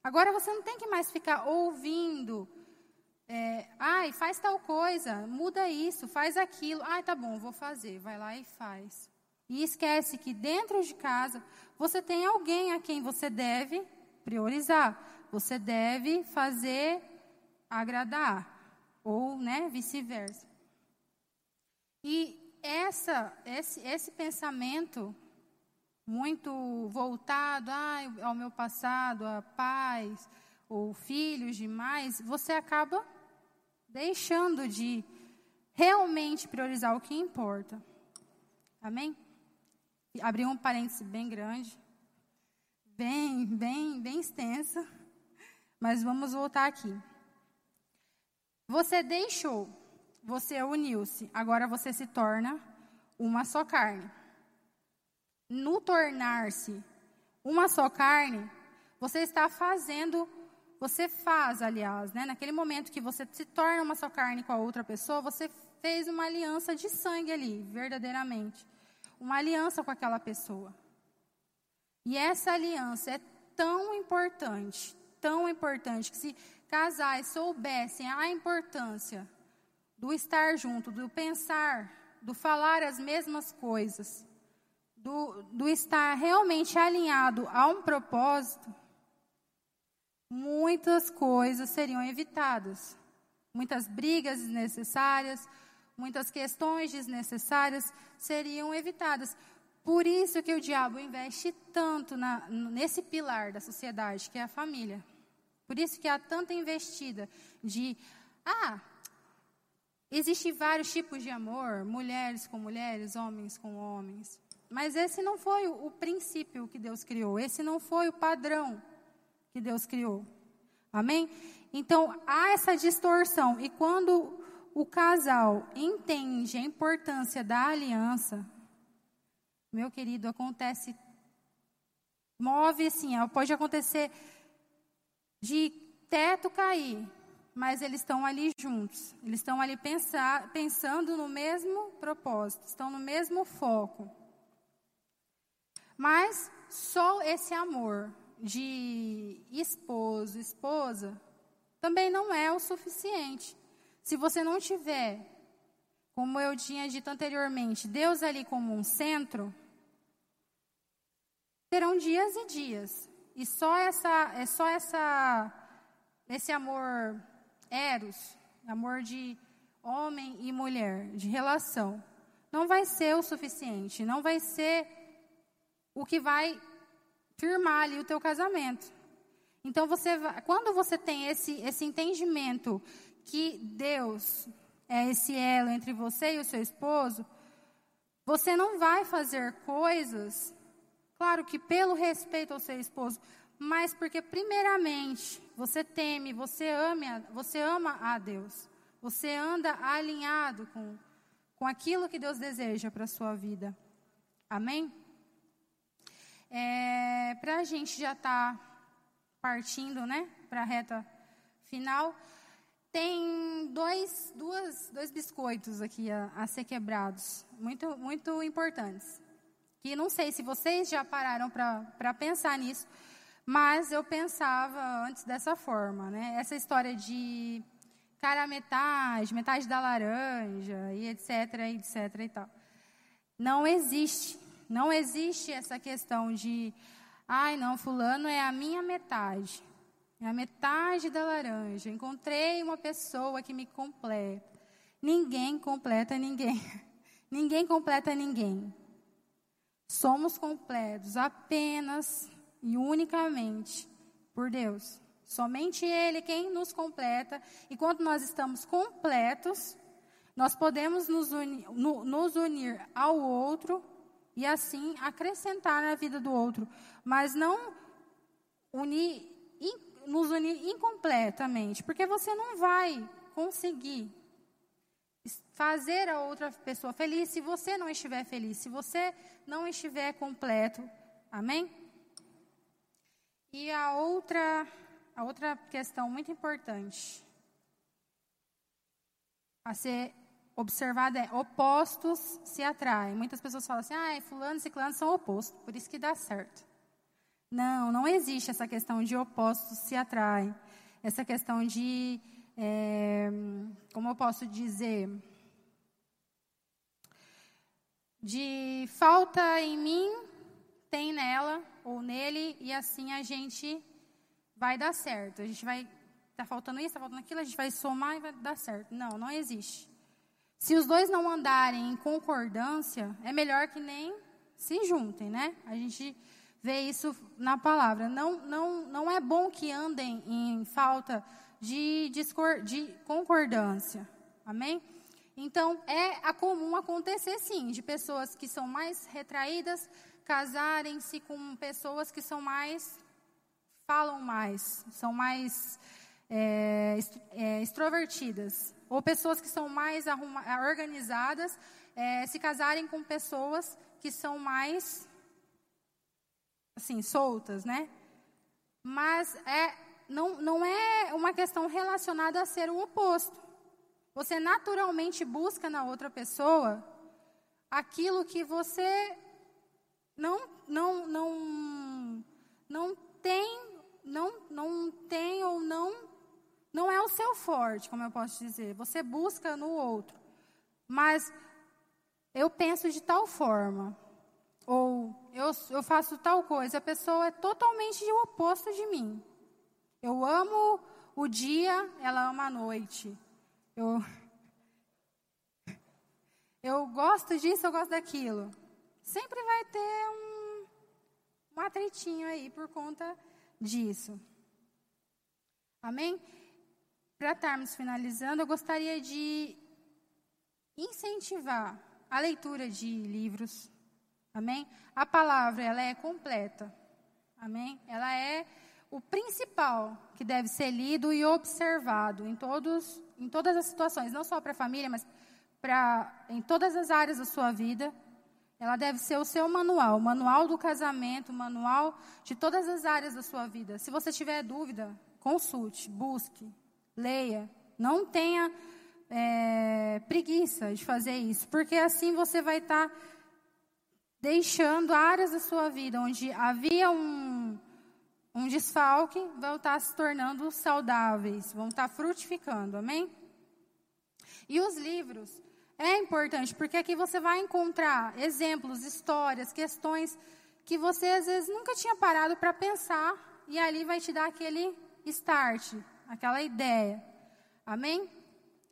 agora você não tem que mais ficar ouvindo. É, ai, faz tal coisa, muda isso, faz aquilo. Ai, tá bom, vou fazer. Vai lá e faz. E esquece que dentro de casa você tem alguém a quem você deve priorizar. Você deve fazer agradar. Ou, né, vice-versa. E essa, esse, esse pensamento muito voltado ah, ao meu passado, a pais ou filhos demais, você acaba deixando de realmente priorizar o que importa. Amém? Abri um parêntese bem grande, bem, bem, bem extenso, mas vamos voltar aqui. Você deixou você uniu-se, agora você se torna uma só carne. No tornar-se uma só carne, você está fazendo você faz, aliás, né? Naquele momento que você se torna uma só carne com a outra pessoa, você fez uma aliança de sangue ali, verdadeiramente. Uma aliança com aquela pessoa. E essa aliança é tão importante, tão importante, que se casais soubessem a importância do estar junto, do pensar, do falar as mesmas coisas, do, do estar realmente alinhado a um propósito, muitas coisas seriam evitadas. Muitas brigas desnecessárias, muitas questões desnecessárias seriam evitadas. Por isso que o diabo investe tanto na, nesse pilar da sociedade, que é a família. Por isso que há tanta investida de, ah, existem vários tipos de amor, mulheres com mulheres, homens com homens. Mas esse não foi o, princípio que Deus criou, esse não foi o padrão que Deus criou. Amém? Então, há essa distorção. E quando o casal entende a importância da aliança, meu querido, acontece. Move assim, pode acontecer de teto cair, mas eles estão ali juntos. Eles estão ali pensar, pensando no mesmo propósito, estão no mesmo foco. Mas só esse amor de esposo, esposa, também não é o suficiente. Se você não tiver, como eu tinha dito anteriormente, Deus ali como um centro, terão dias e dias. E só essa é só essa esse amor eros, amor de homem e mulher, de relação, não vai ser o suficiente, não vai ser o que vai firmar ali o teu casamento. Então você, quando você tem esse esse entendimento que Deus é esse elo entre você e o seu esposo, você não vai fazer coisas, claro que pelo respeito ao seu esposo, mas porque primeiramente você teme, você ama, você ama a Deus. Você anda alinhado com, com aquilo que Deus deseja para a sua vida. Amém? É, para a gente já estar tá partindo, né, para a reta final, tem dois, duas, dois biscoitos aqui a, a, ser quebrados, muito, muito importantes. Que não sei se vocês já pararam para pensar nisso, mas eu pensava antes dessa forma, né? Essa história de cara metade, metade da laranja e etc, etc e tal. Não existe não existe essa questão de, ai não, fulano é a minha metade. É a metade da laranja. Encontrei uma pessoa que me completa. Ninguém completa ninguém. Ninguém completa ninguém. Somos completos apenas e unicamente por Deus. Somente Ele quem nos completa. E quando nós estamos completos, nós podemos nos unir, nos unir ao outro e assim acrescentar na vida do outro, mas não unir, nos unir incompletamente, porque você não vai conseguir fazer a outra pessoa feliz se você não estiver feliz, se você não estiver completo. Amém? E a outra, a outra questão muito importante a ser observada é opostos se atraem. Muitas pessoas falam assim, ah, fulano e ciclano são opostos, por isso que dá certo. Não, não existe essa questão de opostos se atraem. Essa questão de, é, como eu posso dizer, de falta em mim, tem nela ou nele, e assim a gente vai dar certo. A gente vai, tá faltando isso, tá faltando aquilo, a gente vai somar e vai dar certo. Não, não existe. Se os dois não andarem em concordância, é melhor que nem se juntem, né? A gente vê isso na palavra. Não, não, não é bom que andem em falta de, de concordância. Amém? Então, é comum acontecer, sim, de pessoas que são mais retraídas casarem-se com pessoas que são mais. falam mais, são mais é, é, extrovertidas ou pessoas que são mais arruma, organizadas é, se casarem com pessoas que são mais assim soltas, né? Mas é não, não é uma questão relacionada a ser o oposto. Você naturalmente busca na outra pessoa aquilo que você não, não, não, não tem, não, não tem ou não, não é o seu forte, como eu posso dizer. Você busca no outro. Mas eu penso de tal forma, ou eu, eu faço tal coisa, a pessoa é totalmente o oposto de mim. Eu amo o dia, ela ama a noite. Eu, eu gosto disso, eu gosto daquilo. Sempre vai ter um, um atritinho aí por conta disso. Amém? Para estarmos finalizando, eu gostaria de incentivar a leitura de livros. Amém? A palavra, ela é completa. Amém? Ela é o principal que deve ser lido e observado em, todos, em todas as situações, não só para a família, mas para em todas as áreas da sua vida. Ela deve ser o seu manual, o manual do casamento, o manual de todas as áreas da sua vida. Se você tiver dúvida, consulte, busque, leia. Não tenha é, preguiça de fazer isso, porque assim você vai estar tá deixando áreas da sua vida onde havia um, um desfalque, vão estar se tornando saudáveis, vão estar frutificando, amém? E os livros, é importante, porque aqui você vai encontrar exemplos, histórias, questões que você às vezes nunca tinha parado para pensar, e ali vai te dar aquele start, aquela ideia. Amém?